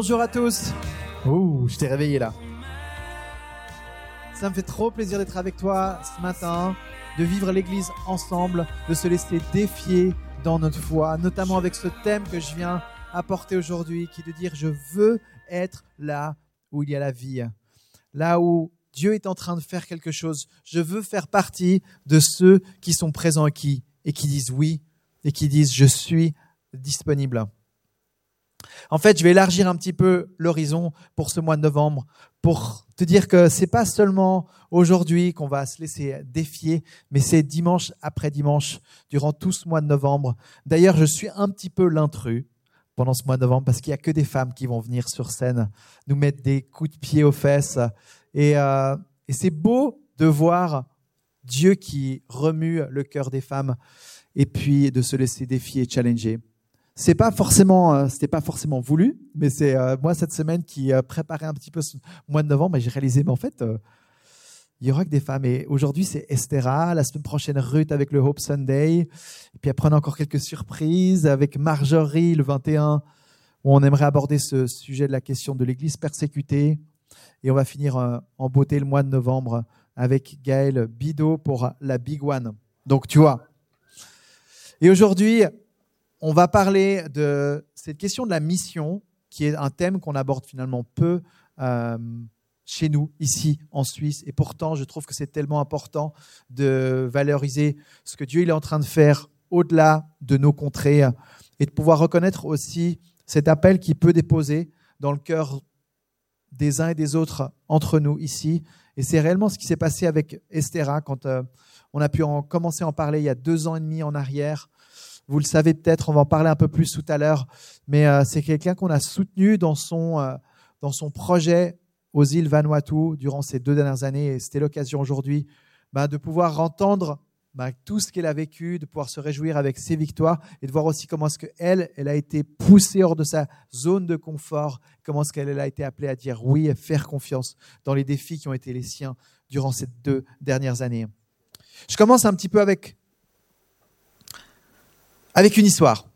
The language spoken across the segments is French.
Bonjour à tous. Ouh, je t'ai réveillé là. Ça me fait trop plaisir d'être avec toi ce matin, de vivre l'église ensemble, de se laisser défier dans notre foi, notamment avec ce thème que je viens apporter aujourd'hui, qui est de dire je veux être là où il y a la vie, là où Dieu est en train de faire quelque chose. Je veux faire partie de ceux qui sont présents et qui, et qui disent oui et qui disent je suis disponible. En fait, je vais élargir un petit peu l'horizon pour ce mois de novembre pour te dire que c'est pas seulement aujourd'hui qu'on va se laisser défier, mais c'est dimanche après dimanche durant tout ce mois de novembre. D'ailleurs, je suis un petit peu l'intrus pendant ce mois de novembre parce qu'il y a que des femmes qui vont venir sur scène nous mettre des coups de pied aux fesses et, euh, et c'est beau de voir Dieu qui remue le cœur des femmes et puis de se laisser défier et challenger c'est pas euh, c'était pas forcément voulu, mais c'est euh, moi cette semaine qui euh, préparait un petit peu ce mois de novembre, et j'ai réalisé, mais en fait, il y aura que des femmes. Et aujourd'hui, c'est Estera, la semaine prochaine, Ruth avec le Hope Sunday, et puis après, on a encore quelques surprises avec Marjorie le 21, où on aimerait aborder ce sujet de la question de l'Église persécutée, et on va finir en beauté le mois de novembre avec Gaël Bidot pour la Big One. Donc, tu vois. Et aujourd'hui, on va parler de cette question de la mission, qui est un thème qu'on aborde finalement peu euh, chez nous, ici en Suisse. Et pourtant, je trouve que c'est tellement important de valoriser ce que Dieu est en train de faire au-delà de nos contrées et de pouvoir reconnaître aussi cet appel qui peut déposer dans le cœur des uns et des autres entre nous ici. Et c'est réellement ce qui s'est passé avec Estera quand euh, on a pu en commencer à en parler il y a deux ans et demi en arrière vous le savez peut-être, on va en parler un peu plus tout à l'heure, mais euh, c'est quelqu'un qu'on a soutenu dans son, euh, dans son projet aux îles Vanuatu durant ces deux dernières années. Et c'était l'occasion aujourd'hui bah, de pouvoir entendre bah, tout ce qu'elle a vécu, de pouvoir se réjouir avec ses victoires et de voir aussi comment est-ce qu'elle, elle a été poussée hors de sa zone de confort, comment est-ce qu'elle a été appelée à dire oui et faire confiance dans les défis qui ont été les siens durant ces deux dernières années. Je commence un petit peu avec avec une histoire.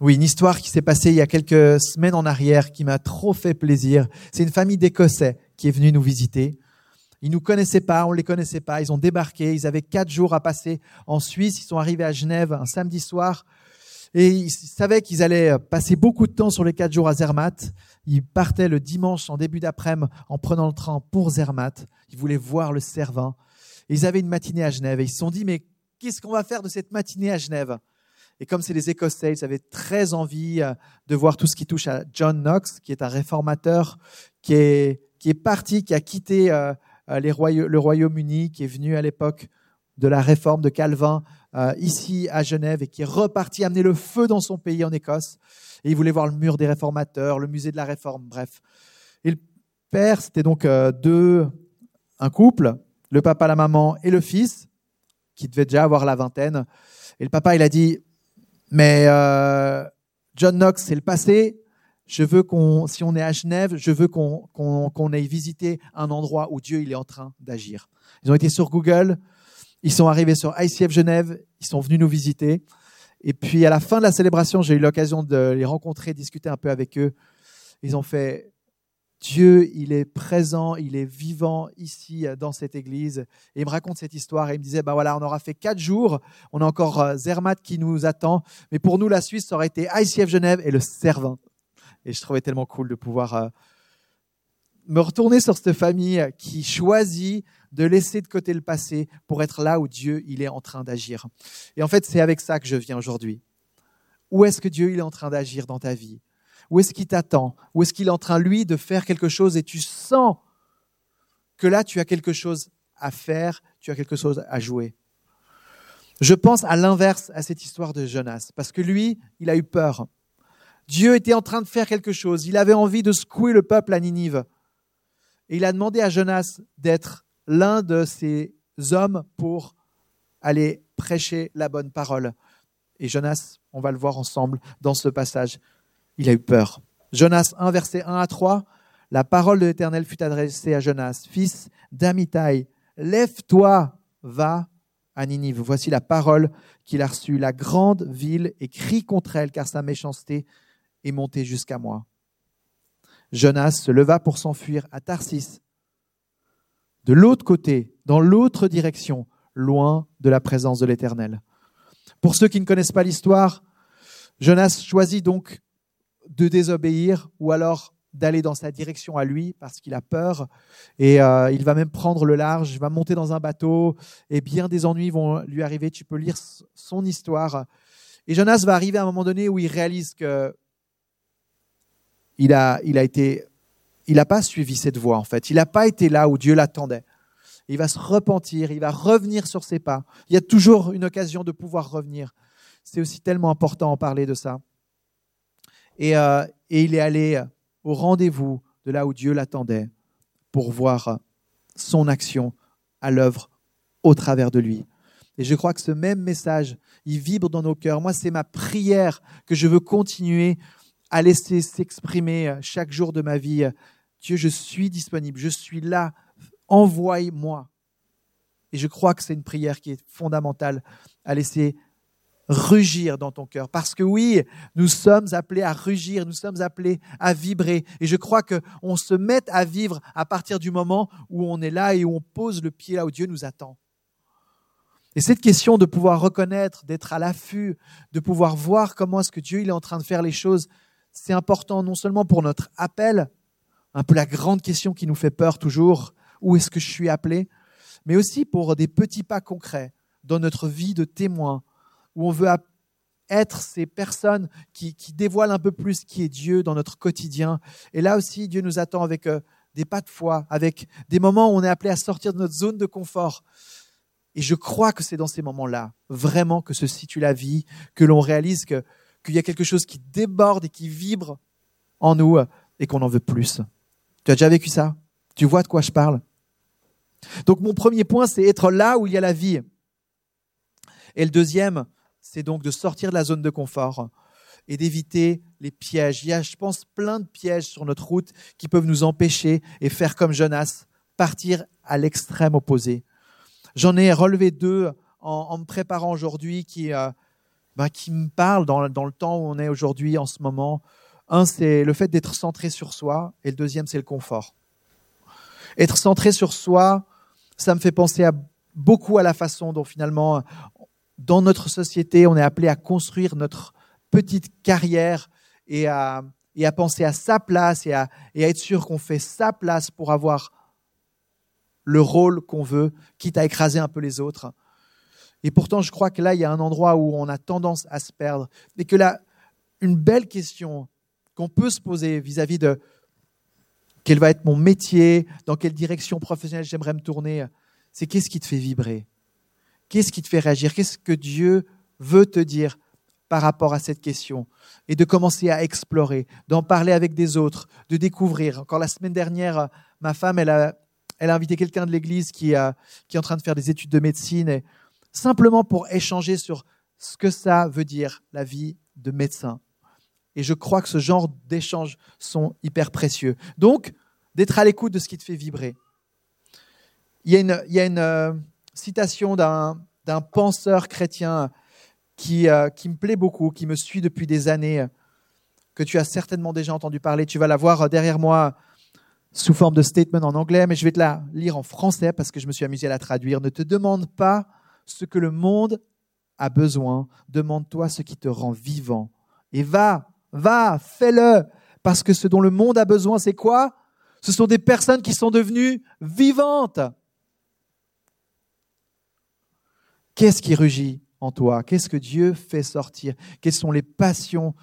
Oui, une histoire qui s'est passée il y a quelques semaines en arrière qui m'a trop fait plaisir. C'est une famille d'Écossais qui est venue nous visiter. Ils nous connaissaient pas, on les connaissait pas. Ils ont débarqué. Ils avaient quatre jours à passer en Suisse. Ils sont arrivés à Genève un samedi soir. Et ils savaient qu'ils allaient passer beaucoup de temps sur les quatre jours à Zermatt. Ils partaient le dimanche en début d'après-midi en prenant le train pour Zermatt. Ils voulaient voir le Cervin. Et ils avaient une matinée à Genève. Et ils se sont dit, mais qu'est-ce qu'on va faire de cette matinée à Genève? Et comme c'est les Écossais, ils avaient très envie euh, de voir tout ce qui touche à John Knox, qui est un réformateur, qui est, qui est parti, qui a quitté euh, euh, le Royaume-Uni, qui est venu à l'époque de la réforme de Calvin ici à Genève et qui est reparti amener le feu dans son pays en Écosse. Et il voulait voir le mur des réformateurs, le musée de la réforme, bref. Et le père, c'était donc deux, un couple, le papa, la maman et le fils, qui devait déjà avoir la vingtaine. Et le papa, il a dit, mais euh, John Knox, c'est le passé. Je veux qu'on, si on est à Genève, je veux qu'on qu'on aille visiter un endroit où Dieu il est en train d'agir. Ils ont été sur Google, ils sont arrivés sur ICF Genève, ils sont venus nous visiter. Et puis à la fin de la célébration, j'ai eu l'occasion de les rencontrer, discuter un peu avec eux. Ils ont fait Dieu, il est présent, il est vivant ici euh, dans cette église. Et il me raconte cette histoire et il me disait, bah voilà, on aura fait quatre jours, on a encore euh, Zermatt qui nous attend, mais pour nous, la Suisse, ça aurait été ICF Genève et le Servin. Et je trouvais tellement cool de pouvoir euh, me retourner sur cette famille qui choisit de laisser de côté le passé pour être là où Dieu, il est en train d'agir. Et en fait, c'est avec ça que je viens aujourd'hui. Où est-ce que Dieu, il est en train d'agir dans ta vie? Où est-ce qu'il t'attend? Où est-ce qu'il est en train, lui, de faire quelque chose et tu sens que là, tu as quelque chose à faire, tu as quelque chose à jouer? Je pense à l'inverse à cette histoire de Jonas, parce que lui, il a eu peur. Dieu était en train de faire quelque chose, il avait envie de secouer le peuple à Ninive. Et il a demandé à Jonas d'être l'un de ces hommes pour aller prêcher la bonne parole. Et Jonas, on va le voir ensemble dans ce passage il a eu peur. Jonas 1, verset 1 à 3, la parole de l'Éternel fut adressée à Jonas, fils d'Amitai, lève-toi, va à Ninive. Voici la parole qu'il a reçue, la grande ville, et crie contre elle, car sa méchanceté est montée jusqu'à moi. Jonas se leva pour s'enfuir à Tarsis, de l'autre côté, dans l'autre direction, loin de la présence de l'Éternel. Pour ceux qui ne connaissent pas l'histoire, Jonas choisit donc de désobéir ou alors d'aller dans sa direction à lui parce qu'il a peur et euh, il va même prendre le large, il va monter dans un bateau et bien des ennuis vont lui arriver. Tu peux lire son histoire. Et Jonas va arriver à un moment donné où il réalise que il a, il a été, il n'a pas suivi cette voie en fait. Il n'a pas été là où Dieu l'attendait. Il va se repentir, il va revenir sur ses pas. Il y a toujours une occasion de pouvoir revenir. C'est aussi tellement important en parler de ça. Et, euh, et il est allé au rendez-vous de là où Dieu l'attendait pour voir son action à l'œuvre au travers de lui. Et je crois que ce même message, il vibre dans nos cœurs. Moi, c'est ma prière que je veux continuer à laisser s'exprimer chaque jour de ma vie. Dieu, je suis disponible, je suis là, envoie-moi. Et je crois que c'est une prière qui est fondamentale à laisser rugir dans ton cœur. Parce que oui, nous sommes appelés à rugir, nous sommes appelés à vibrer. Et je crois qu'on se met à vivre à partir du moment où on est là et où on pose le pied là où Dieu nous attend. Et cette question de pouvoir reconnaître, d'être à l'affût, de pouvoir voir comment est-ce que Dieu il est en train de faire les choses, c'est important non seulement pour notre appel, un peu la grande question qui nous fait peur toujours, où est-ce que je suis appelé, mais aussi pour des petits pas concrets dans notre vie de témoin, où on veut être ces personnes qui, dévoilent un peu plus qui est Dieu dans notre quotidien. Et là aussi, Dieu nous attend avec euh, des pas de foi, avec des moments où on est appelé à sortir de notre zone de confort. Et je crois que c'est dans ces moments-là, vraiment, que se situe la vie, que l'on réalise qu'il y a quelque chose qui déborde et qui vibre en nous et qu'on en veut plus. Tu as déjà vécu ça? Tu vois de quoi je parle? Donc mon premier point, c'est être là où il y a la vie. Et le deuxième, c'est donc de sortir de la zone de confort et d'éviter les pièges. Il y a, je pense, plein de pièges sur notre route qui peuvent nous empêcher et faire comme Jonas, partir à l'extrême opposé. J'en ai relevé deux en, me préparant aujourd'hui qui, euh, bah, qui me parlent dans, le temps où on est aujourd'hui en ce moment. Un, c'est le fait d'être centré sur soi et le deuxième, c'est le confort. Être centré sur soi, ça me fait penser beaucoup à la façon dont finalement dans notre société, on est appelé à construire notre petite carrière et à, penser à sa place et à, être sûr qu'on fait sa place pour avoir le rôle qu'on veut, quitte à écraser un peu les autres. Et pourtant, je crois que là, il y a un endroit où on a tendance à se perdre. Et que là, une belle question qu'on peut se poser vis-à-vis -vis de quel va être mon métier, dans quelle direction professionnelle j'aimerais me tourner, c'est qu'est-ce qui te fait vibrer? Qu'est-ce qui te fait réagir? Qu'est-ce que Dieu veut te dire par rapport à cette question? Et de commencer à explorer, d'en parler avec des autres, de découvrir. Encore la semaine dernière, ma femme, elle a, invité quelqu'un de l'église qui, est en train de faire des études de médecine, et, simplement pour échanger sur ce que ça veut dire, la vie de médecin. Et je crois que ce genre d'échanges sont hyper précieux. Donc, d'être à l'écoute de ce qui te fait vibrer. Il y a une, il y a une, euh, citation d'un penseur chrétien qui, euh, qui me plaît beaucoup, qui me suit depuis des années, que tu as certainement déjà entendu parler. Tu vas la voir derrière moi sous forme de statement en anglais, mais je vais te la lire en français parce que je me suis amusé à la traduire. Ne te demande pas ce que le monde a besoin, demande-toi ce qui te rend vivant. Et va, va, fais-le, parce que ce dont le monde a besoin, c'est quoi? Ce sont des personnes qui sont devenues vivantes. Qu'est-ce qui rugit en toi? Qu'est-ce que Dieu fait sortir? Quelles sont les passions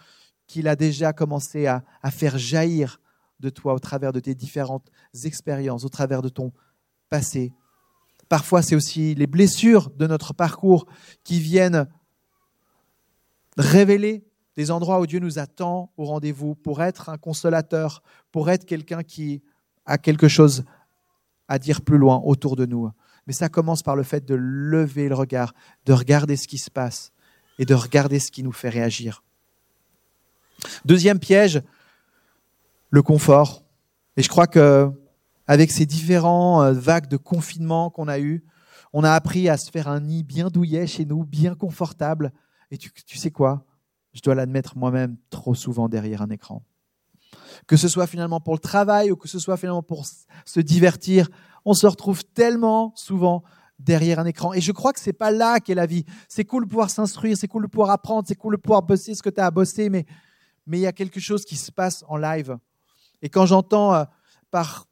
qu'il a déjà commencé à, faire jaillir de toi au travers de tes différentes expériences, au travers de ton passé? Parfois, c'est aussi les blessures de notre parcours qui viennent révéler des endroits où Dieu nous attend au rendez-vous pour être un consolateur, pour être quelqu'un qui a quelque chose à dire plus loin autour de nous. Mais ça commence par le fait de lever le regard, de regarder ce qui se passe et de regarder ce qui nous fait réagir. Deuxième piège, le confort. Et je crois que avec ces différents euh, vagues de confinement qu'on a eues, on a appris à se faire un nid bien douillet chez nous, bien confortable. Et tu, tu sais quoi? Je dois l'admettre moi-même trop souvent derrière un écran. Que ce soit finalement pour le travail ou que ce soit finalement pour se divertir, on se retrouve tellement souvent derrière un écran. Et je crois que c'est pas là qu'est la vie. C'est cool de pouvoir s'instruire, c'est cool de pouvoir apprendre, c'est cool de pouvoir bosser ce que tu as à bosser, mais mais il y a quelque chose qui se passe en live. Et quand j'entends euh, par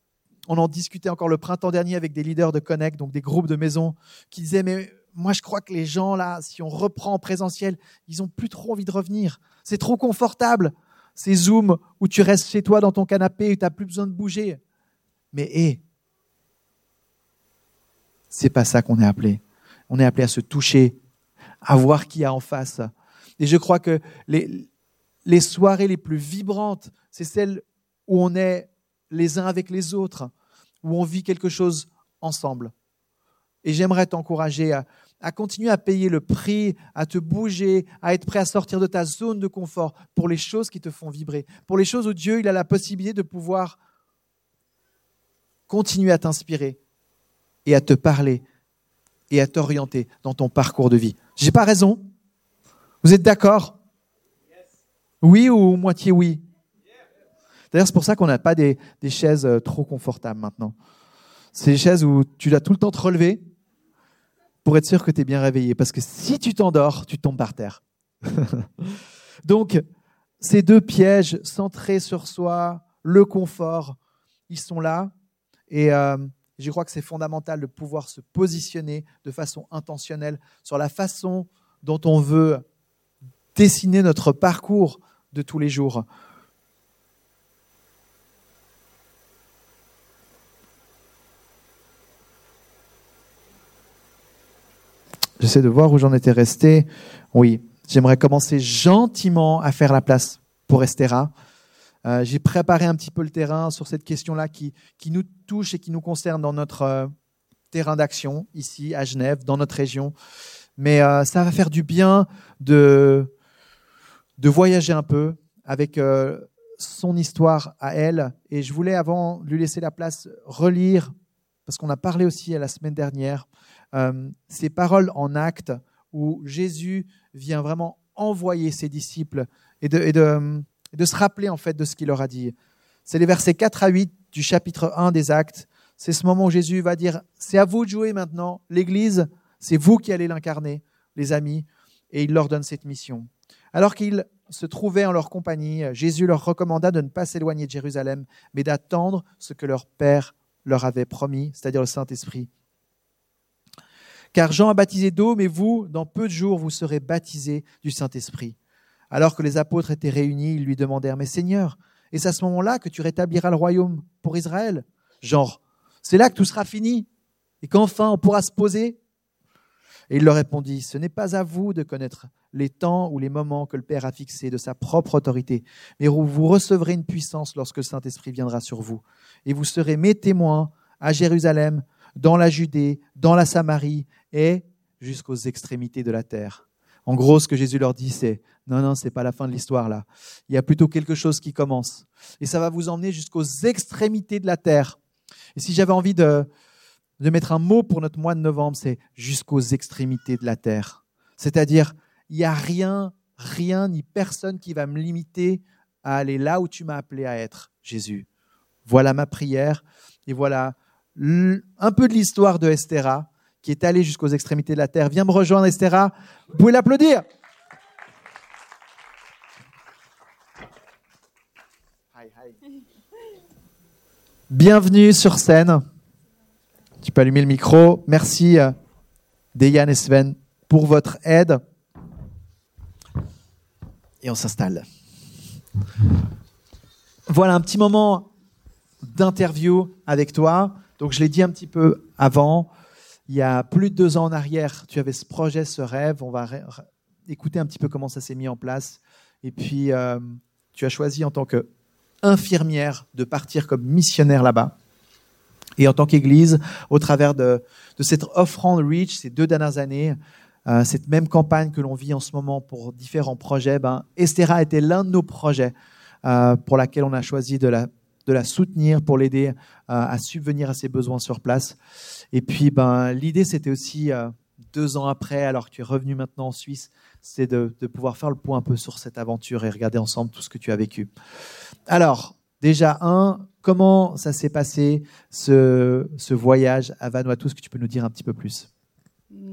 on en discutait encore le printemps dernier avec des leaders de Connect, donc des groupes de maisons, qui disaient mais moi je crois que les gens là, si on reprend en présentiel, ils ont plus trop envie de revenir. C'est trop confortable. Ces zooms où tu restes chez toi dans ton canapé et tu n'as plus besoin de bouger. Mais hé, c'est pas ça qu'on est appelé. On est appelé à se toucher, à voir qui a en face. Et je crois que les, les soirées les plus vibrantes, c'est celles où on est les uns avec les autres, où on vit quelque chose ensemble. Et j'aimerais t'encourager à, à, continuer à payer le prix, à te bouger, à être prêt à sortir de ta zone de confort pour les choses qui te font vibrer, pour les choses où Dieu il a la possibilité de pouvoir continuer à t'inspirer, et à te parler et à t'orienter dans ton parcours de vie. J'ai pas raison. Vous êtes d'accord? Oui ou moitié oui? D'ailleurs, c'est pour ça qu'on n'a pas des, des, chaises euh, trop confortables maintenant. C'est des chaises où tu dois tout le temps te relever pour être sûr que tu es bien réveillé. Parce que si tu t'endors, tu tombes par terre. Donc, ces deux pièges centrés sur soi, le confort, ils sont là. Et euh, je crois que c'est fondamental de pouvoir se positionner de façon intentionnelle sur la façon dont on veut dessiner notre parcours de tous les jours. J'essaie de voir où j'en étais resté. Oui, j'aimerais commencer gentiment à faire la place pour Estera. Euh, j'ai préparé un petit peu le terrain sur cette question-là qui, nous touche et qui nous concerne dans notre euh, terrain d'action, ici à Genève, dans notre région. Mais euh, ça va faire du bien de, de voyager un peu avec son histoire à elle. Et je voulais, avant de lui laisser la place, relire, parce qu'on a parlé aussi la semaine dernière, ces paroles en actes où Jésus vient vraiment envoyer ses disciples et de, et de de se rappeler en fait de ce qu'il leur a dit. C'est les versets 4 à 8 du chapitre 1 des Actes. C'est ce moment où Jésus va dire, c'est à vous de jouer maintenant. L'Église, c'est vous qui allez l'incarner, les amis. Et il leur donne cette mission. Alors qu'ils se trouvaient en leur compagnie, Jésus leur recommanda de ne pas s'éloigner de Jérusalem, mais d'attendre ce que leur Père leur avait promis, c'est-à-dire le Saint-Esprit. Car Jean a baptisé d'eau, mais vous, dans peu de jours, vous serez baptisés du Saint-Esprit. Alors que les apôtres étaient réunis, ils lui demandèrent, Mais Seigneur, est-ce à ce moment-là que tu rétabliras le royaume pour Israël? Genre, c'est là que tout sera fini et qu'enfin on pourra se poser? Et il leur répondit, Ce n'est pas à vous de connaître les temps ou les moments que le Père a fixés de sa propre autorité, mais vous recevrez une puissance lorsque le Saint-Esprit viendra sur vous. Et vous serez mes témoins à Jérusalem, dans la Judée, dans la Samarie et jusqu'aux extrémités de la terre. En gros, ce que Jésus leur dit, c'est non, non, c'est pas la fin de l'histoire là. Il y a plutôt quelque chose qui commence. Et ça va vous emmener jusqu'aux extrémités de la terre. Et si j'avais envie de, de mettre un mot pour notre mois de novembre, c'est jusqu'aux extrémités de la terre. C'est-à-dire, il n'y a rien, rien ni personne qui va me limiter à aller là où tu m'as appelé à être, Jésus. Voilà ma prière et voilà un peu de l'histoire de Esthéra qui est allé jusqu'aux extrémités de la terre. Viens me rejoindre, Estera. Vous pouvez l'applaudir. Bienvenue sur scène. Tu peux allumer le micro. Merci, euh, Deyan et Sven, pour votre aide. Et on s'installe. Voilà un petit moment d'interview avec toi. Donc, je l'ai dit un petit peu avant il y a plus de deux ans en arrière, tu avais ce projet, ce rêve. On va écouter un petit peu comment ça s'est mis en place. Et puis, euh, tu as choisi en tant qu'infirmière de partir comme missionnaire là-bas. Et en tant qu'Église, au travers de, cette offrande Reach ces deux dernières années, euh, cette même campagne que l'on vit en ce moment pour différents projets, ben, Estera était l'un de nos projets euh, pour laquelle on a choisi de la, de la soutenir, pour l'aider à subvenir à ses besoins sur place. Et puis, ben, l'idée, c'était aussi, euh, deux ans après, alors que tu es revenu maintenant en Suisse, c'est de, pouvoir faire le point un peu sur cette aventure et regarder ensemble tout ce que tu as vécu. Alors, Déjà, un, comment ça s'est passé, ce, ce voyage à Vanuatu? Est-ce que tu peux nous dire un petit peu plus?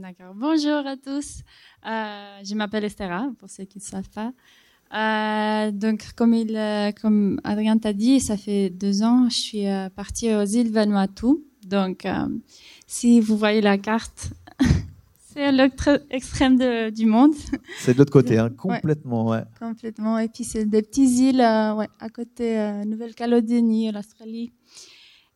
D'accord. Bonjour à tous. Euh, je m'appelle Estera, pour ceux qui ne savent pas. Euh, donc, comme, il, euh, comme Adrien t'a dit, ça fait deux ans, je suis partie aux îles Vanuatu. Donc, euh, si vous voyez la carte, c'est à l'autre extrême de, du monde. C'est de l'autre côté, hein, complètement, ouais. Complètement. Et puis, c'est des petites îles ouais, à côté Nouvelle-Calédonie, l'Australie.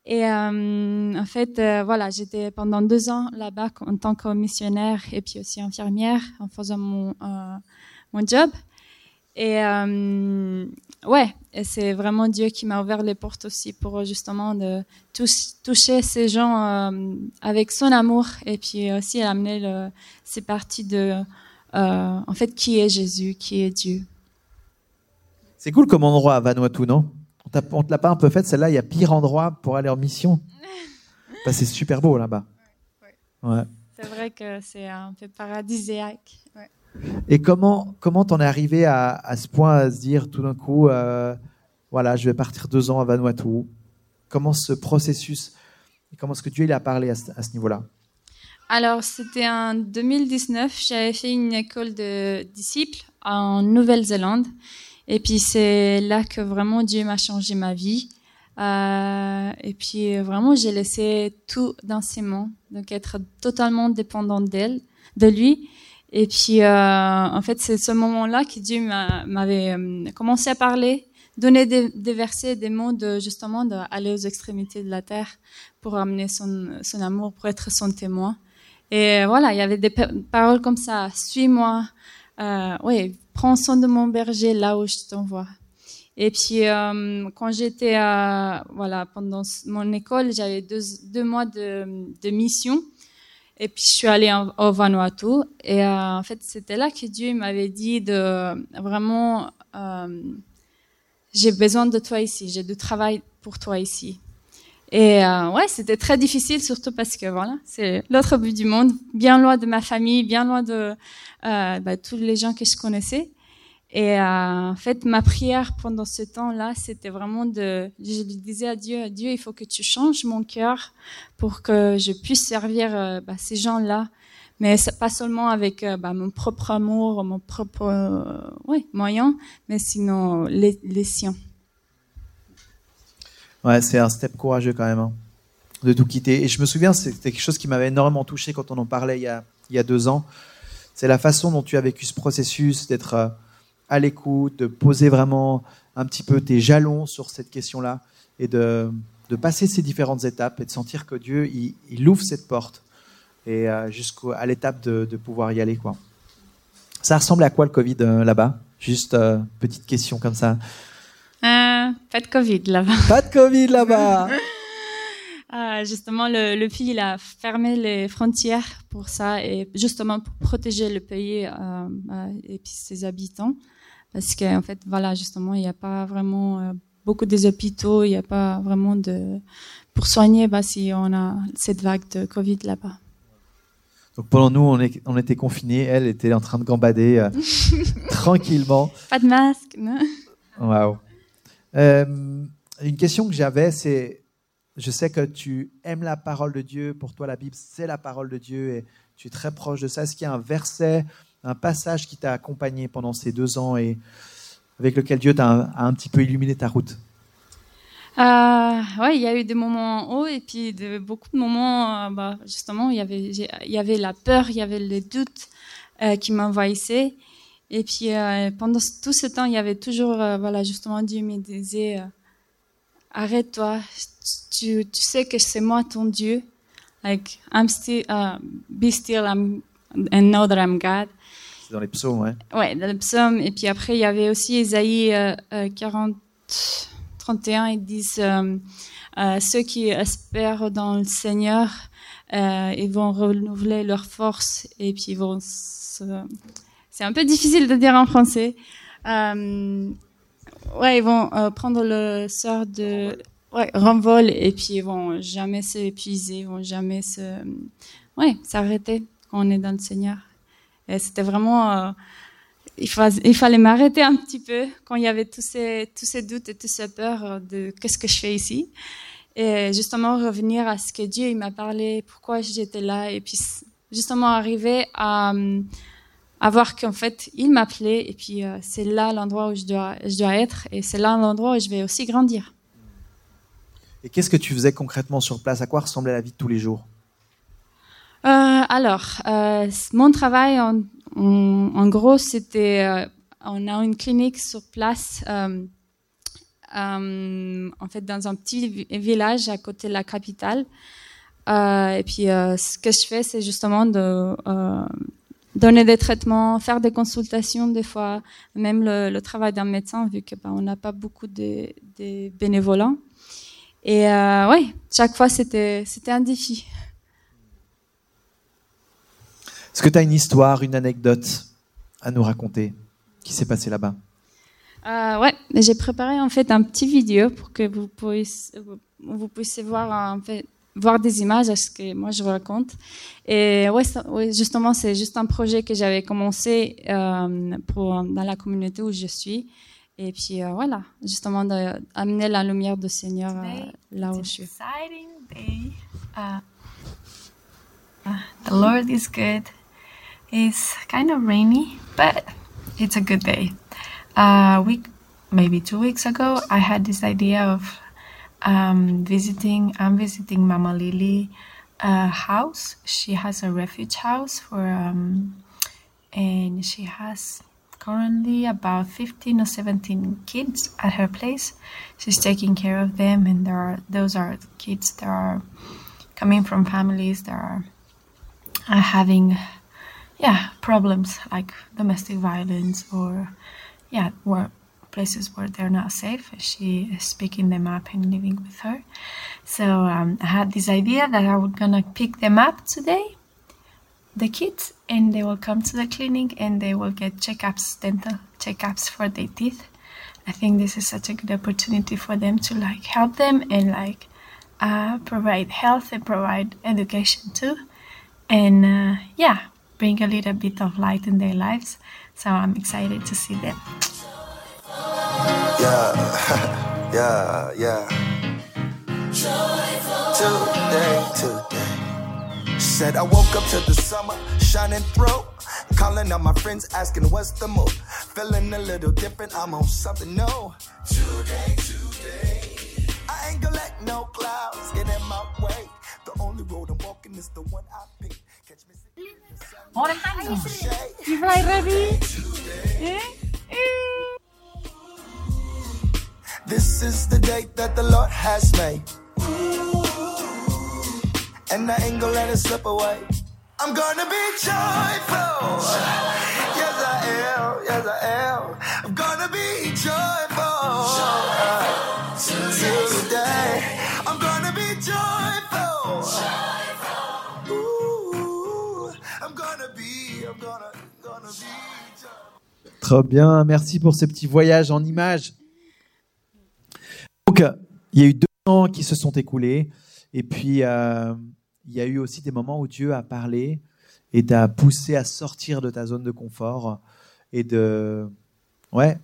Et euh, en fait, euh, voilà, j'étais pendant deux ans là-bas en tant que missionnaire et puis aussi infirmière en faisant mon, euh, mon job. Et euh, ouais, c'est vraiment Dieu qui m'a ouvert les portes aussi pour justement de touch- toucher ces gens euh, avec son amour et puis aussi amener le, ces parties de, euh, en fait, qui est Jésus, qui est Dieu. C'est cool comme endroit à Vanuatu, non? On te l'a pas un peu fait, celle-là, il y a pire endroit pour aller en mission. Bah, c'est super beau là-bas. Ouais. C'est vrai que c'est un peu paradisiaque. Ouais. Et comment comment t'en es arrivé à, à ce point à se dire tout d'un coup, euh, voilà, je vais partir deux ans à Vanuatu? Comment ce processus, comment est-ce que Dieu il a parlé à ce, à ce niveau-là? Alors, c'était en 2019, j'avais fait une école de disciples en Nouvelle-Zélande. Et puis, c'est là que vraiment Dieu m'a changé ma vie. Euh, et puis, vraiment, j'ai laissé tout dans ses mains. Donc, être totalement dépendante d'elle, de lui. Et puis, euh, en fait, c'est ce moment-là que Dieu m'a- m'avait euh, commencé à parler, donner des, des versets, des mots de justement d'aller aux extrémités de la terre pour amener son, son amour, pour être son témoin. Et voilà, il y avait des pa- paroles comme ça. Suis-moi. Euh, oui, prends soin de mon berger là où je t'envoie. Et puis, euh, quand j'étais à, voilà, pendant mon école, j'avais deux, deux mois de, de mission. Et puis, je suis allée au Vanuatu. Et euh, en fait, c'était là que Dieu m'avait dit de vraiment, euh, j'ai besoin de toi ici, j'ai du travail pour toi ici. Et euh, ouais, c'était très difficile, surtout parce que voilà, c'est l'autre bout du monde, bien loin de ma famille, bien loin de euh, bah, tous les gens que je connaissais. Et euh, en fait, ma prière pendant ce temps-là, c'était vraiment de, je lui disais à Dieu, Dieu, il faut que tu changes mon cœur pour que je puisse servir euh, bah, ces gens-là, mais pas seulement avec euh, bah, mon propre amour, mon propre euh, ouais, moyen, mais sinon les, les siens. C'est un step courageux quand même, hein, de tout quitter. Et je me souviens, c'était quelque chose qui m'avait énormément touché quand on en parlait il y a, deux ans. C'est la façon dont tu as vécu ce processus, d'être euh, à l'écoute, de poser vraiment un petit peu tes jalons sur cette question-là et de, passer ces différentes étapes et de sentir que Dieu, il, ouvre cette porte et euh, jusqu'à l'étape de, de pouvoir y aller. Quoi. Ça ressemble à quoi le Covid euh, là-bas? Juste euh, petite question comme ça. Euh, pas de Covid là-bas. Pas de Covid là-bas Ah, justement, le, le pays il a fermé les frontières pour ça et justement pour protéger le pays euh, euh, et puis ses habitants. Parce qu'en fait, voilà, justement, il n'y a pas vraiment euh, beaucoup des hôpitaux, il n'y a pas vraiment de pour soigner bah, si on a cette vague de Covid là-bas. Donc pendant nous, on, est- on était confinés, elle était en train de gambader tranquillement. Pas de masque, non Waouh. Euh, une question que j'avais, c'est, je sais que tu aimes la parole de Dieu. Pour toi, la Bible, c'est la parole de Dieu et tu es très proche de ça. Est-ce qu'il y a un verset, un passage qui t'a accompagné pendant ces deux ans et avec lequel Dieu t'a un, petit peu illuminé ta route? Euh, ouais, il y a eu des moments hauts et puis de, beaucoup de moments, euh, bah, justement, il y avait, il y avait la peur, il y avait les doutes euh, qui m'envahissaient. Et puis euh, pendant tout ce temps, il y avait toujours, euh, voilà, justement, Dieu me disait, euh, arrête-toi, tu, tu sais que c'est moi ton Dieu. Like, I'm still, uh, be still I'm, and know that I'm God. C'est dans les psaumes, ouais. Ouais, dans le psaume. Et puis après, il y avait aussi euh, 40, 31, ils disent ceux qui espèrent dans le Seigneur, ils vont renouveler leur force et puis ils vont se... C'est un peu difficile de dire en français. Euh, ouais, ils vont euh, prendre le sort de ouais, renvol et puis ils vont jamais s'épuiser, ils vont jamais se ouais, s'arrêter quand on est dans le Seigneur. Et c'était vraiment euh, il, il fallait m'arrêter un petit peu quand il y avait tous ces, tous ces doutes et toutes ces peurs de qu'est-ce que je fais ici. Et justement revenir à ce que Dieu il m'a parlé, pourquoi j'étais là, et puis justement arriver à, à voir qu'en fait il m'appelait, et puis euh, c'est là l'endroit où je dois, je dois être, et c'est là l'endroit où je vais aussi grandir. Et qu'est-ce que tu faisais concrètement sur place? À quoi ressemblait la vie de tous les jours? Euh, Alors, euh, mon travail, en, en, gros, c'était, on a une clinique sur place. En fait, dans un petit village à côté de la capitale. et puis, ce que je fais, c'est justement de donner des traitements, faire des consultations des fois, même le, le travail d'un médecin, vu que ben, on n'a pas beaucoup de, de bénévolats. Et euh, ouais, chaque fois c'était c'était un défi. Est-ce que tu as une histoire, une anecdote à nous raconter qui s'est passé là-bas? Euh, Ouais, j'ai préparé en fait un petit vidéo pour que vous puissiez, vous puissiez voir en fait voir des images à ce que moi je vous raconte. Et ouais, justement, c'est juste un projet que j'avais commencé euh, pour, dans la communauté où je suis. Et puis euh, voilà, justement d'amener la lumière du Seigneur euh, là où je suis. Exciting day. Uh, uh, the Lord is good. It's kind of rainy, but it's a good day. A uh, week, maybe two weeks ago, I had this idea of um, visiting. I'm visiting Mama Lily uh, house. She has a refuge house for, um, and she has currently about 15 or 17 kids at her place. She's taking care of them, and there are those are kids that are coming from families that are, are having yeah problems like domestic violence or yeah where places where they're not safe she is picking them up and living with her so um, i had this idea that i was gonna pick them up today the kids and they will come to the clinic and they will get checkups dental checkups for their teeth i think this is such a good opportunity for them to like help them and like uh, provide health and provide education too and uh, yeah bring a little bit of light in their lives. So I'm excited to see them. Yeah, yeah, yeah. Joyful. Today, today. Said I woke up to the summer shining through. Calling out my friends, asking what's the move. Feeling a little different, I'm on something new. Today, today. I ain't gonna let no clouds get in my way. The only road I'm walking is the one I pick. Catch me if you fly ready? Eh? This is the day that the Lord has made. And I ain't gonna let it slip away. I'm gonna be joyful. Yes, I am. Yes, I am. I'm gonna be joyful. Today, I'm gonna be joyful. Très bien, merci pour ce petit voyage en images. Donc, il y a eu deux ans qui se sont écoulés, et puis euh, il y a eu aussi des moments où Dieu a parlé et t'a poussé à sortir de ta zone de confort et de, ouais,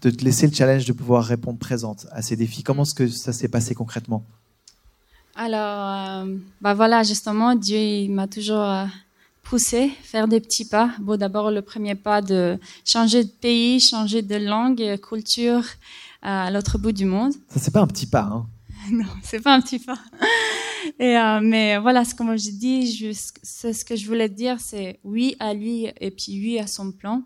de te laisser le challenge de pouvoir répondre présente à ces défis. Comment est-ce que ça s'est passé concrètement? Alors, euh, bah voilà, justement, Dieu m'a toujours euh, pousser, faire des petits pas. Bon, d'abord le premier pas de changer de pays, changer de langue, culture à l'autre bout du monde. Ça c'est pas un petit pas, hein Non, c'est pas un petit pas. Et euh, mais voilà, ce comme je dis, c'est ce que je voulais dire, c'est oui à lui et puis oui à son plan.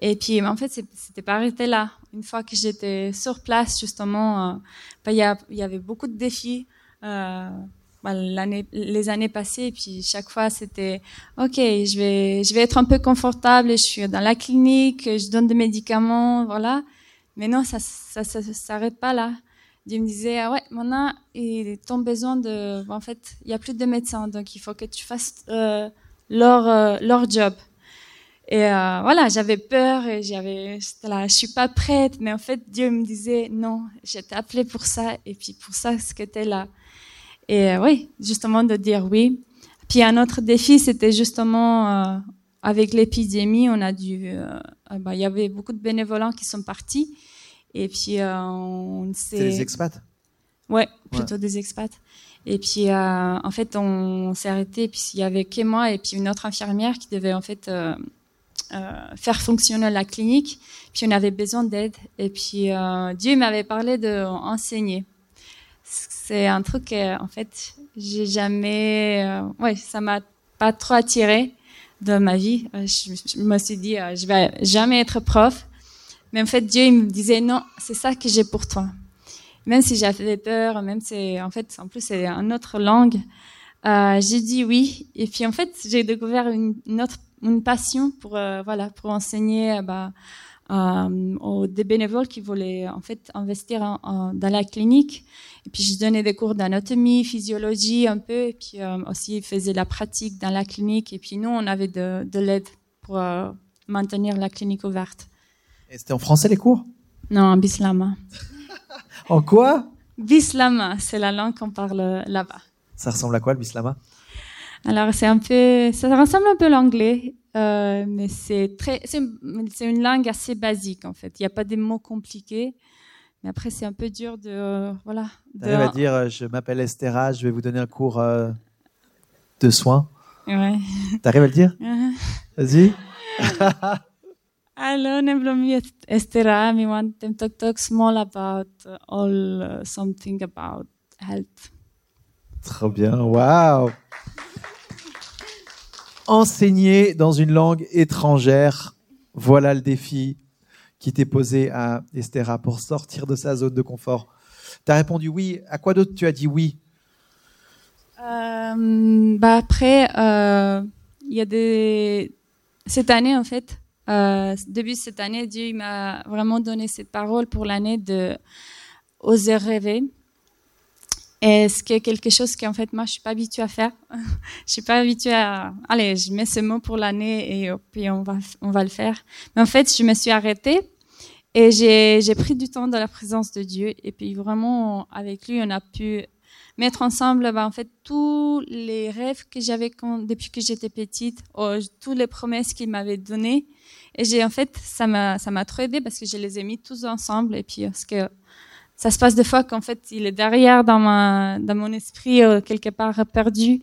Et puis en fait, c'était pas arrêté là. Une fois que j'étais sur place, justement, euh, ben, il y, y, avait beaucoup de défis. Euh, bah, l'année, les années passées, et puis chaque fois c'était ok, je vais, je vais être un peu confortable, je suis dans la clinique, je donne des médicaments, voilà. Mais non, ça, ça, ça, s'arrête pas là. Dieu me disait ah ouais, maintenant ils ont besoin de, en fait, il y a plus de médecins, donc il faut que tu fasses euh, leur euh, leur job. Et euh, voilà, j'avais peur et j'avais, là, je suis pas prête, mais en fait Dieu me disait non, je t'ai appelé pour ça et puis pour ça ce que tu es là. Et euh, oui, justement de dire oui. Puis un autre défi, c'était justement euh, avec l'épidémie, on a dû, bah, il y avait beaucoup de bénévolants qui sont partis. Et puis, on C'est des expats? Ouais, plutôt des expats. Et puis, en fait, on s'est arrêté. Et puis, il y avait que moi et puis une autre infirmière qui devait en fait faire fonctionner la clinique. Puis, on avait besoin d'aide. Et puis, Dieu m'avait parlé d'enseigner. C'est un truc en fait, j'ai jamais, ouais, ça m'a pas trop attiré de ma vie. Euh, je, me suis dit, euh, je vais jamais être prof. Mais en fait, Dieu il me disait, non, c'est ça que j'ai pour toi. Même si j'avais peur, même si, en fait, en plus, c'est une autre langue, euh, j'ai dit oui. Et puis, en fait, j'ai découvert une, autre, une passion pour, voilà, pour enseigner, bah, aux des bénévoles qui voulaient en fait investir dans la clinique. Et puis je donnais des cours d'anatomie, physiologie un peu, et puis euh, aussi faisais la pratique dans la clinique. Et puis nous, on avait de, de l'aide pour euh, maintenir la clinique ouverte. Et c'était en français les cours? Non, en bislama. en quoi? Bislama, c'est la langue qu'on parle là-bas. Ça ressemble à quoi le bislama? Alors c'est un peu, ça ressemble un peu à l'anglais, euh, mais c'est très, c'est une langue assez basique en fait. Il n'y a pas des mots compliqués, mais après c'est un peu dur de, euh, voilà. De... à dire, euh, je m'appelle Estera, je vais vous donner un cours euh, de soins. Ouais. T'arrives à le dire? Vas-y. Hello, name Estera. We want to talk, talk small about all uh, something about health. Trop bien, waouh enseigner dans une langue étrangère. Voilà le défi qui t'est posé à Estera pour sortir de sa zone de confort. Tu as répondu oui. À quoi d'autre tu as dit oui? Euh, bah Après, euh, il y a. Cette année, en fait, euh, début de cette année, Dieu m'a vraiment donné cette parole pour l'année de oser rêver. Et ce qui est quelque chose qu'en fait moi je suis pas habituée à faire? je suis pas habituée à allez, je mets ce mot pour l'année et puis on va on va le faire. Mais en fait, je me suis arrêtée et j'ai pris du temps dans la présence de Dieu et puis vraiment avec lui, on a pu mettre ensemble bah, en fait tous les rêves que j'avais depuis que j'étais petite, oh, toutes les promesses qu'il m'avait données et j'ai en fait ça m'a ça m'a trop aidé parce que je les ai mis tous ensemble et puis parce que ça se passe des fois qu'en fait il est derrière dans ma dans mon esprit euh, quelque part perdu.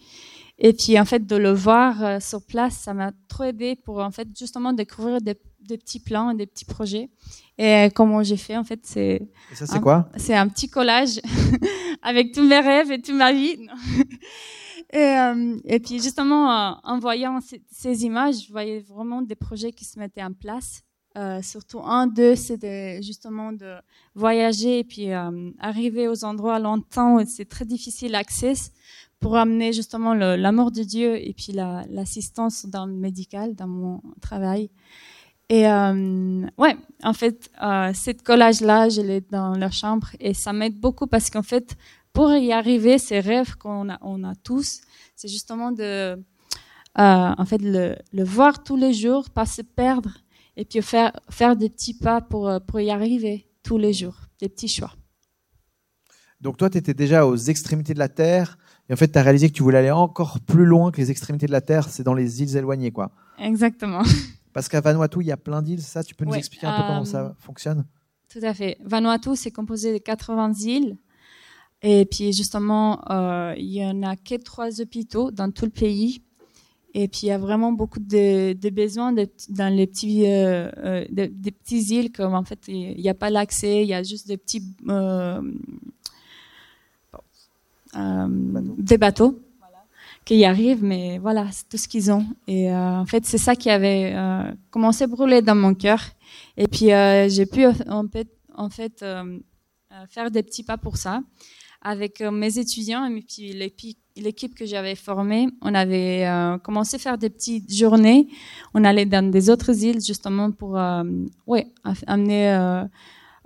Et puis en fait de le voir euh, sur place ça m'a trop aidé pour en fait justement découvrir des, des petits plans et des petits projets. Et comment j'ai fait en fait c'est ça c'est quoi? C'est un petit collage avec tous mes rêves et toute ma vie. Et, euh, et puis justement en voyant ces, ces images je voyais vraiment des projets qui se mettaient en place euh, surtout un d'eux, c'était justement de voyager et puis euh, arriver aux endroits longtemps où c'est très difficile l'accès pour amener justement l'amour de Dieu et puis l'assistance dans le médical, dans mon travail. Et euh, ouais, en fait, euh, cette collage-là, je l'ai dans la chambre et ça m'aide beaucoup parce qu'en fait, pour y arriver, ces rêves qu'on a, on a tous, c'est justement de, euh, en fait, le, le voir tous les jours, pas se perdre et puis faire, faire des petits pas pour, euh, pour y arriver tous les jours, des petits choix. Donc toi, tu étais déjà aux extrémités de la Terre, et en fait, tu as réalisé que tu voulais aller encore plus loin que les extrémités de la Terre, c'est dans les îles éloignées, quoi. Exactement. Parce qu'à Vanuatu, il y a plein d'îles, ça, tu peux nous expliquer un peu comment ça euh, fonctionne? Tout à fait. Vanuatu, c'est composé de 80 îles, et puis justement, euh, il y en a que trois hôpitaux dans tout le pays. Et puis il y a vraiment beaucoup de, de besoins de, dans les petits, euh, euh des, des petites îles comme en fait il n'y a pas l'accès, il y a juste des petits euh, euh, des bateaux voilà, qui y arrivent, mais voilà c'est tout ce qu'ils ont. Et euh, en fait c'est ça qui avait euh, commencé à brûler dans mon cœur. Et puis j'ai pu en fait, en fait faire des petits pas pour ça avec mes étudiants et puis les l'équipe que j'avais formée, on avait euh, commencé à faire des petites journées. On allait dans des autres îles justement pour, euh, ouais, amener, euh,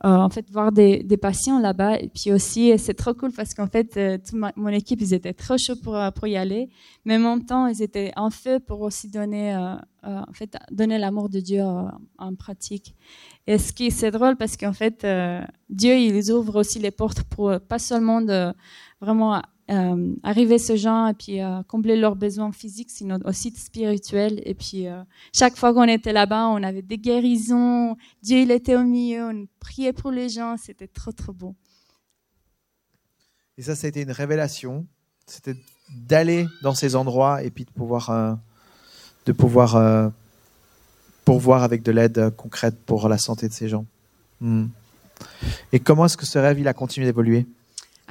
euh, en fait, voir des, des patients là-bas. Et puis aussi, c'est trop cool parce qu'en fait, euh, toute mon équipe, ils étaient trop chauds pour pour y aller. Mais en même temps, ils étaient en feu pour aussi donner, en fait, donner l'amour de Dieu en pratique. Et ce qui c'est drôle parce qu'en fait, Dieu, il ouvre aussi les portes pour pas seulement de vraiment euh, arriver ces gens et puis euh, combler leurs besoins physiques, sinon aussi spirituels. Et puis euh, chaque fois qu'on était là-bas, on avait des guérisons. Dieu il était au milieu, on priait pour les gens. C'était trop trop beau. Et ça, ça a été une révélation. C'était d'aller dans ces endroits et puis de pouvoir, euh, de pouvoir euh, pourvoir avec de l'aide concrète pour la santé de ces gens. Hmm. Et comment est-ce que ce rêve il a continué d'évoluer?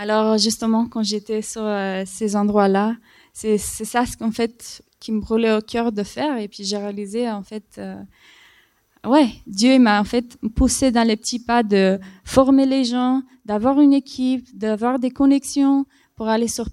Alors justement, quand j'étais sur euh, ces endroits-là, c'est ça ce qu'en fait qui me brûlait au cœur de faire. Et puis j'ai réalisé en fait, euh, ouais, Dieu m'a en fait poussé dans les petits pas de former les gens, d'avoir une équipe, d'avoir des connexions pour aller sur,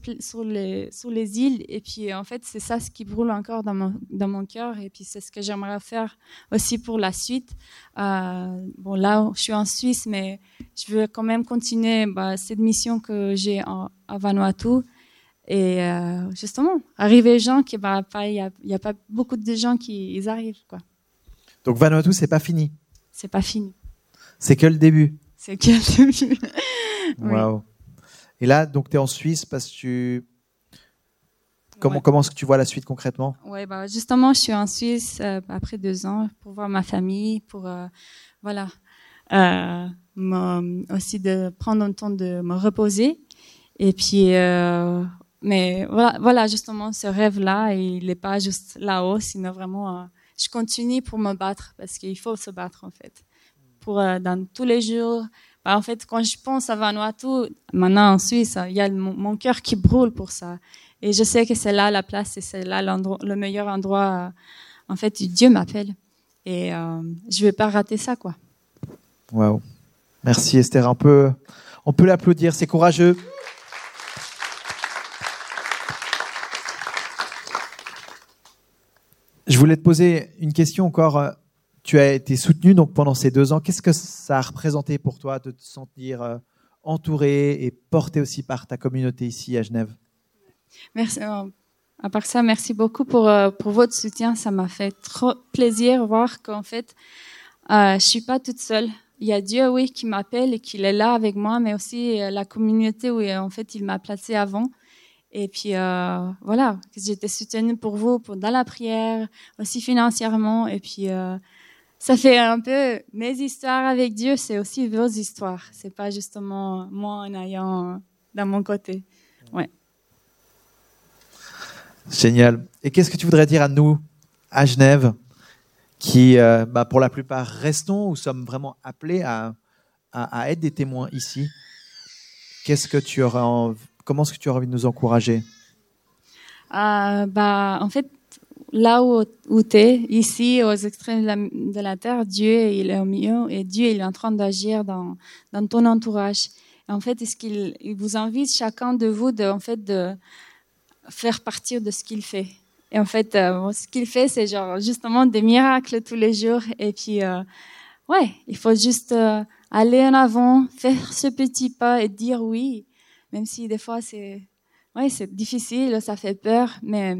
les, sur les îles. Et puis en fait, c'est ça ce qui brûle encore dans mon, dans mon cœur. Et puis c'est ce que j'aimerais faire aussi pour la suite. Euh, bon, là, je suis en Suisse, mais je veux quand même continuer bah, cette mission que j'ai à Vanuatu. Et euh, justement, arriver aux gens qui, bah, pas- il n'y a, pas beaucoup de gens qui ils arrivent, quoi. Donc Vanuatu, c'est pas fini. C'est pas fini. C'est que le début. C'est que le début. Oui. Waouh. Et là, donc tu es en Suisse parce que tu. Comment, Ouais. comment est-ce que tu vois la suite concrètement? Ouais, bah, justement, je suis en Suisse euh, après deux ans pour voir ma famille, pour euh, voilà, euh, me- aussi de prendre un temps de me reposer. Et puis, mais voilà, voilà, justement, ce rêve-là, il n'est pas juste là-haut, sinon vraiment, je continue pour me battre parce qu'il faut se battre en fait, pour dans tous les jours. En fait, quand je pense à Vanuatu, maintenant en Suisse, il y a mon, cœur qui brûle pour ça. Et je sais que c'est là la place et c'est là le meilleur endroit. euh, en fait, Dieu m'appelle. Et euh, je vais pas rater ça, quoi. Waouh. Merci Esther. On peut, on peut l'applaudir. C'est courageux. Je voulais te poser une question encore. Tu as été soutenu donc pendant ces deux ans. Qu'est-ce que ça a représenté pour toi de te sentir euh, entouré et porté aussi par ta communauté ici à Genève? Merci. euh, à part ça, merci beaucoup pour, euh, pour votre soutien. Ça m'a fait trop plaisir de voir qu'en fait, euh, je suis pas toute seule. Il y a Dieu, oui, qui m'appelle et qui est là avec moi, mais aussi la communauté où en fait il m'a placé avant. Et puis voilà, j'étais soutenue pour vous, dans la prière, aussi financièrement. Et puis ça fait un peu mes histoires avec Dieu, c'est aussi vos histoires. C'est pas justement moi en ayant euh, dans mon côté. Génial. Et qu'est-ce que tu voudrais dire à nous, à Genève, qui, euh, bah, pour la plupart, restons ou sommes vraiment appelés à, à, à être des témoins ici? Qu'est-ce que tu aurais env- Comment est-ce que tu aurais envie de nous encourager? Euh, bah, en fait, là où, où tu es, ici, aux extrêmes de la, terre, Dieu, il est au milieu et Dieu, il est en train d'agir dans, dans ton entourage. En fait, est-ce qu'il il vous invite chacun de vous de, en fait, de faire partir de ce qu'il fait. Et en fait, euh, ce qu'il fait, c'est genre justement des miracles tous les jours. Et puis, euh, ouais, il faut juste euh, aller en avant, faire ce petit pas et dire oui, même si des fois c'est ouais, c'est difficile, ça fait peur, mais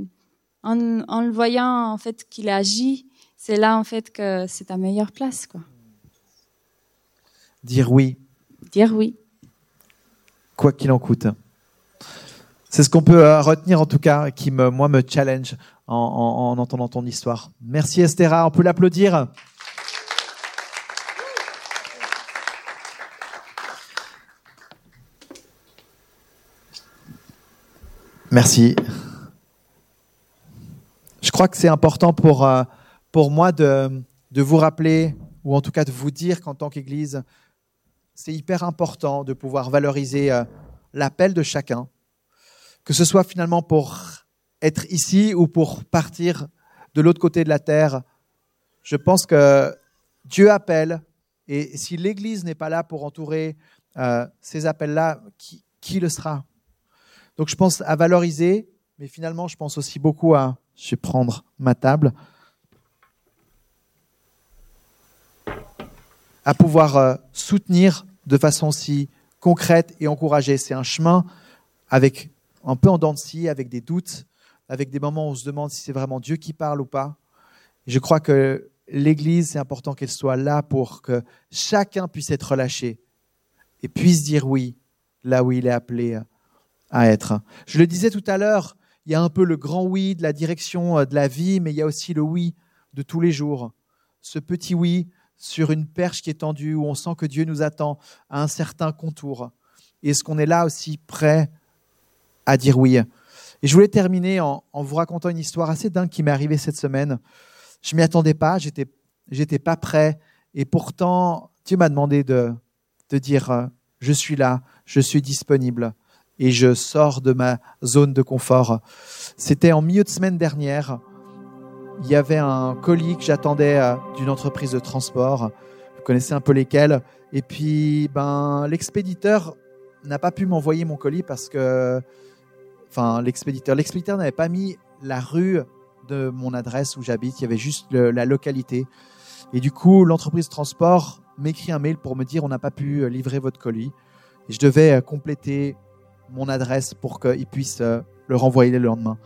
en, en le voyant en fait qu'il agit, c'est là en fait que c'est ta meilleure place, quoi. Dire oui, Dire oui. quoi qu'il en coûte. C'est ce qu'on peut euh, retenir en tout cas, qui me, moi me challenge en, en- en entendant ton histoire. Merci Estera, on peut l'applaudir. Merci. Je crois que c'est important pour, euh, pour moi de, de vous rappeler, ou en tout cas de vous dire qu'en tant qu'Église, c'est hyper important de pouvoir valoriser euh, l'appel de chacun, que ce soit finalement pour être ici ou pour partir de l'autre côté de la terre. Je pense que Dieu appelle, et si l'Église n'est pas là pour entourer euh, ces appels-là, qui, qui le sera? Donc je pense à valoriser, mais finalement je pense aussi beaucoup à, je vais prendre ma table, à pouvoir euh, soutenir de façon si concrète et encourager. C'est un chemin avec un peu en dents de scie, avec des doutes, avec des moments où on se demande si c'est vraiment Dieu qui parle ou pas. Je crois que l'Église, c'est important qu'elle soit là pour que chacun puisse être relâché et puisse dire oui là où il est appelé à être. Je le disais tout à l'heure, il y a un peu le grand oui de la direction euh, de la vie, mais il y a aussi le oui de tous les jours. Ce petit oui sur une perche qui est tendue, où on sent que Dieu nous attend à un certain contour. Est-ce qu'on est là aussi prêt à dire oui? Et je voulais terminer en, en vous racontant une histoire assez dingue qui m'est arrivée cette semaine. Je m'y attendais pas, j'étais, j'étais pas prêt, et pourtant Dieu m'a demandé de, de dire euh, je suis là, je suis disponible et je sors de ma zone de confort. C'était en milieu de semaine dernière. Il y avait un colis que j'attendais euh, d'une entreprise de transport. Vous connaissez un peu lesquels. Et puis, ben, l'expéditeur n'a pas pu m'envoyer mon colis parce que, enfin, l'expéditeur, l'expéditeur n'avait pas mis la rue de mon adresse où j'habite. Il y avait juste la localité. Et du coup, l'entreprise de transport m'écrit un mail pour me dire on n'a pas pu livrer votre colis. Et je devais euh, compléter mon adresse pour qu'il puisse euh, le renvoyer le lendemain.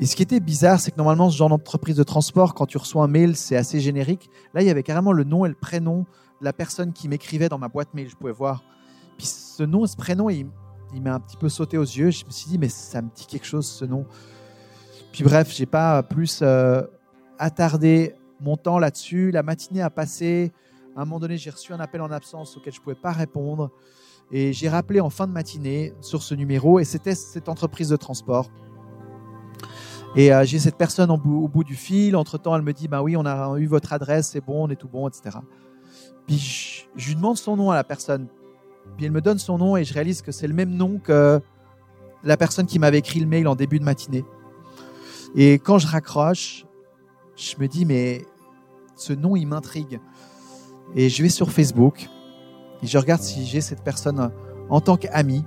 Et ce qui était bizarre, c'est que normalement, ce genre d'entreprise de transport, quand tu reçois un mail, c'est assez générique. Là, il y avait carrément le nom et le prénom de la personne qui m'écrivait dans ma boîte mail, je pouvais voir. Puis ce nom et ce prénom, il, m'a un petit peu sauté aux yeux. Je me suis dit, mais ça me dit quelque chose, ce nom. Puis bref, j'ai pas plus euh, attardé mon temps là-dessus. La matinée a passé. À un moment donné, j'ai reçu un appel en absence auquel je pouvais pas répondre. Et j'ai rappelé en fin de matinée sur ce numéro, et c'était cette entreprise de transport. Et euh, j'ai cette personne au bout, du fil. Entre-temps, elle me dit, bah oui, on a eu votre adresse, c'est bon, on est tout bon, etc. Puis je, je, lui demande son nom à la personne. Puis elle me donne son nom et je réalise que c'est le même nom que la personne qui m'avait écrit le mail en début de matinée. Et quand je raccroche, je me dis, mais ce nom, il m'intrigue. Et je vais sur Facebook et je regarde si j'ai cette personne en tant qu'ami.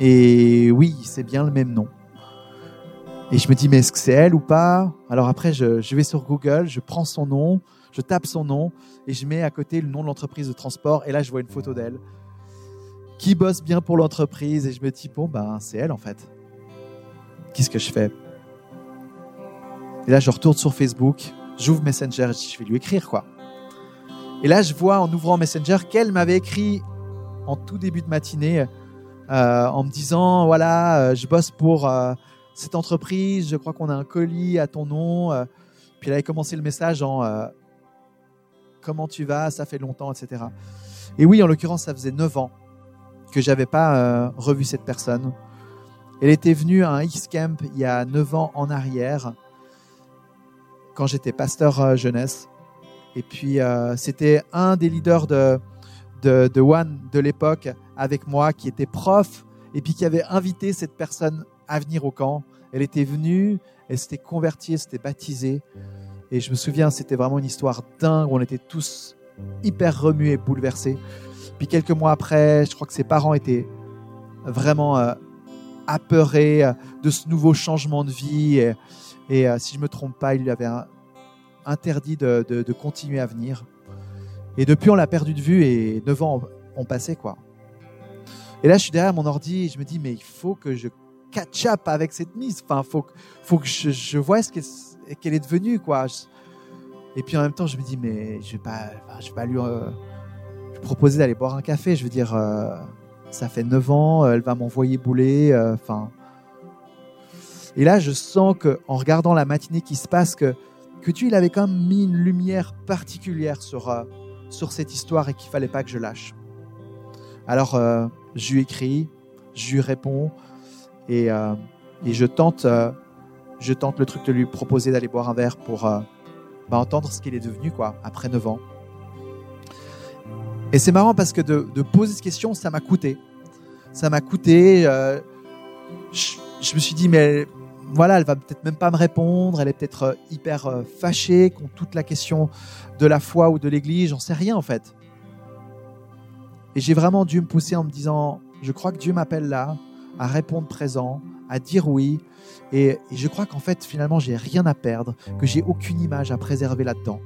Et oui, c'est bien le même nom. Et je me dis, mais est-ce que c'est elle ou pas? Alors après, je, vais sur Google, je prends son nom, je tape son nom et je mets à côté le nom de l'entreprise de transport. Et là, je vois une photo d'elle qui bosse bien pour l'entreprise. Et je me dis, bon, ben, c'est elle en fait. Qu'est-ce que je fais? Et là, je retourne sur Facebook, j'ouvre Messenger et je vais lui écrire quoi. Et là, je vois en ouvrant Messenger qu'elle m'avait écrit en tout début de matinée euh, en me disant voilà, euh, je bosse pour euh, cette entreprise, je crois qu'on a un colis à ton nom. Puis elle avait commencé le message en comment tu vas, ça fait longtemps, etc. Et oui, en l'occurrence, ça faisait 9 ans que j'avais pas revu cette personne. Elle était venue à un X-Camp il y a 9 ans en arrière, quand j'étais pasteur jeunesse. Et puis, euh, c'était un des leaders de, de, de One de l'époque avec moi qui était prof et puis qui avait invité cette personne à venir au camp. Elle était venue, elle s'était convertie, elle s'était baptisée. Et je me souviens, c'était vraiment une histoire dingue. On était tous hyper remués et bouleversés. Puis quelques mois après, je crois que ses parents étaient vraiment euh, apeurés de ce nouveau changement de vie. Et, euh, si je me trompe pas, il lui avait interdit de, de, continuer à venir. Et depuis, on l'a perdu de vue et 9 ans ont passé, quoi. Et là, je suis derrière mon ordi et je me dis, mais il faut que je catch up avec cette mise. Enfin, faut, faut que je, vois ce qu'elle qu est devenue, quoi. Et puis en même temps, je me dis, mais je vais je vais pas lui, euh, lui proposer d'aller boire un café. Je veux dire, euh, ça fait 9 ans, elle va m'envoyer bouler. Enfin. Euh, et là, je sens que, en regardant la matinée qui se passe, que que Dieu il avait quand même mis une lumière particulière sur, euh, sur cette histoire et qu'il fallait pas que je lâche. Alors, euh, je lui écris, je lui réponds et, euh, et je, tente, euh, je tente le truc de lui proposer d'aller boire un verre pour bah, entendre ce qu'il est devenu quoi, après 9 ans. Et c'est marrant parce que de, poser cette question, ça m'a coûté. Ça m'a coûté. Je me suis dit, mais voilà, elle va peut-être même pas me répondre, elle est peut-être hyper fâchée contre toute la question de la foi ou de l'église, j'en sais rien en fait. Et j'ai vraiment dû me pousser en me disant, je crois que Dieu m'appelle là à répondre présent, à dire oui, et, et je crois qu'en fait finalement j'ai rien à perdre, que j'ai aucune image à préserver là-dedans.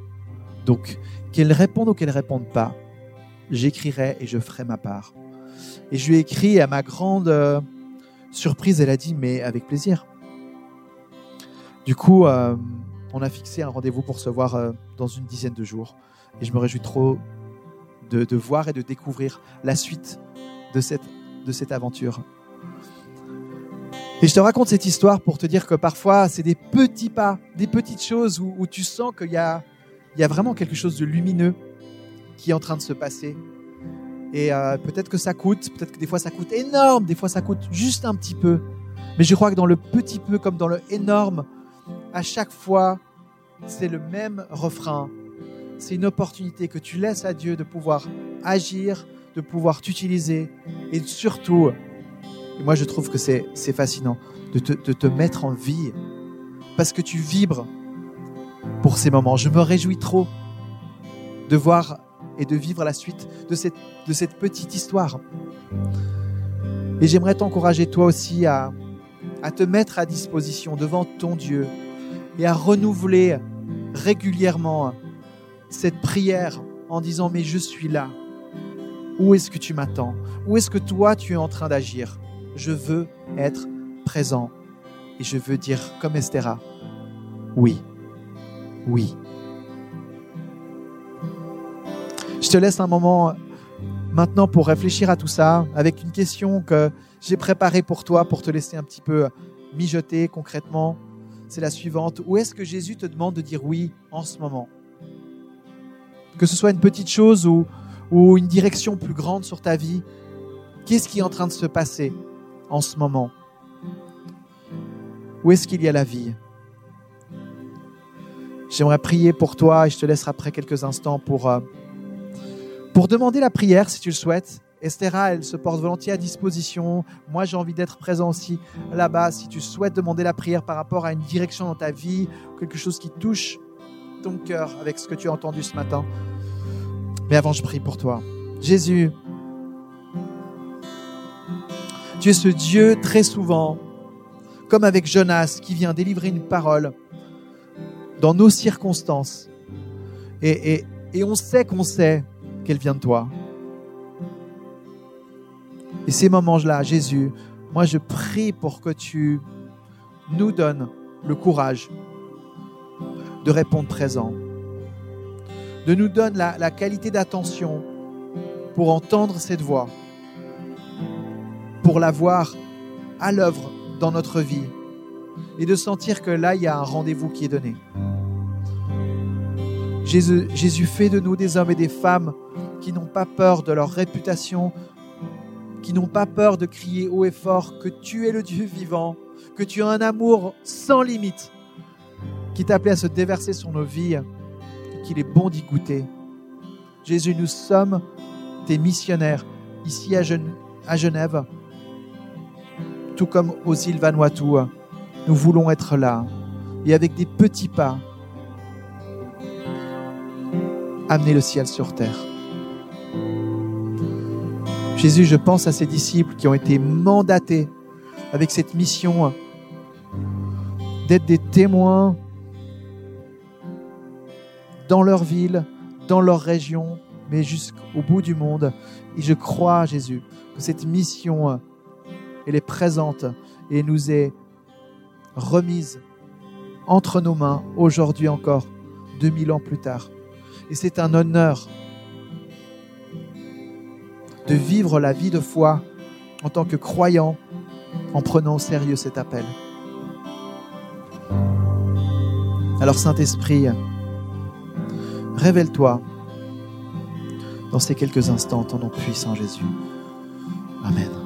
Donc qu'elle réponde ou qu'elle réponde pas, j'écrirai et je ferai ma part. Et je lui ai écrit à ma grande euh, surprise, elle a dit mais avec plaisir. Du coup, euh, on a fixé un rendez-vous pour se voir euh, dans une dizaine de jours. Et je me réjouis trop de, voir et de découvrir la suite de cette, de cette aventure. Et je te raconte cette histoire pour te dire que parfois, c'est des petits pas, des petites choses où, où tu sens qu'il y a, il y a vraiment quelque chose de lumineux qui est en train de se passer. Et euh, peut-être que ça coûte, peut-être que des fois ça coûte énorme, des fois ça coûte juste un petit peu. Mais je crois que dans le petit peu comme dans le énorme, à chaque fois, c'est le même refrain. C'est une opportunité que tu laisses à Dieu de pouvoir agir, de pouvoir t'utiliser et surtout, moi je trouve que c'est c'est fascinant, de te, de te mettre en vie parce que tu vibres pour ces moments. Je me réjouis trop de voir et de vivre la suite de cette, de cette petite histoire. Et j'aimerais t'encourager toi aussi à, à te mettre à disposition devant ton Dieu et à renouveler régulièrement cette prière en disant mais je suis là. Où est-ce que tu m'attends? Où est-ce que toi tu es en train d'agir? Je veux être présent et je veux dire comme Esthéra, oui, oui. Je te laisse un moment maintenant pour réfléchir à tout ça avec une question que j'ai préparée pour toi pour te laisser un petit peu mijoter concrètement. C'est la suivante. Où est-ce que Jésus te demande de dire oui en ce moment? Que ce soit une petite chose ou, une direction plus grande sur ta vie, qu'est-ce qui est en train de se passer en ce moment? Où est-ce qu'il y a la vie? J'aimerais prier pour toi et je te laisserai après quelques instants euh, pour demander la prière si tu le souhaites. Esthéra, elle se porte volontiers à disposition. Moi, j'ai envie d'être présent aussi là-bas. Si tu souhaites demander la prière par rapport à une direction dans ta vie, quelque chose qui touche ton cœur avec ce que tu as entendu ce matin. Mais avant, je prie pour toi. Jésus, tu es ce Dieu très souvent, comme avec Jonas, qui vient délivrer une parole dans nos circonstances. Et, et, et on sait qu'on sait qu'elle vient de toi. Et ces moments-là, Jésus, moi je prie pour que tu nous donnes le courage de répondre présent, de nous donner la, la qualité d'attention pour entendre cette voix, pour la voir à l'œuvre dans notre vie et de sentir que là, il y a un rendez-vous qui est donné. Jésus, Jésus fait de nous des hommes et des femmes qui n'ont pas peur de leur réputation, qui n'ont pas peur de crier haut et fort que tu es le Dieu vivant, que tu as un amour sans limite, qui t'appelait à se déverser sur nos vies, qu'il est bon d'y goûter. Jésus, nous sommes tes missionnaires ici à, à Genève, tout comme aux îles Vanuatu. Nous voulons être là et avec des petits pas, amener le ciel sur terre. Jésus, je pense à ces disciples qui ont été mandatés avec cette mission d'être des témoins dans leur ville, dans leur région, mais jusqu'au bout du monde. Et je crois, Jésus, que cette mission, elle est présente et nous est remise entre nos mains aujourd'hui encore, 2000 ans plus tard. Et c'est un honneur de vivre la vie de foi en tant que croyant en prenant au sérieux cet appel. Alors Saint-Esprit, révèle-toi dans ces quelques instants, ton nom puissant Jésus. Amen.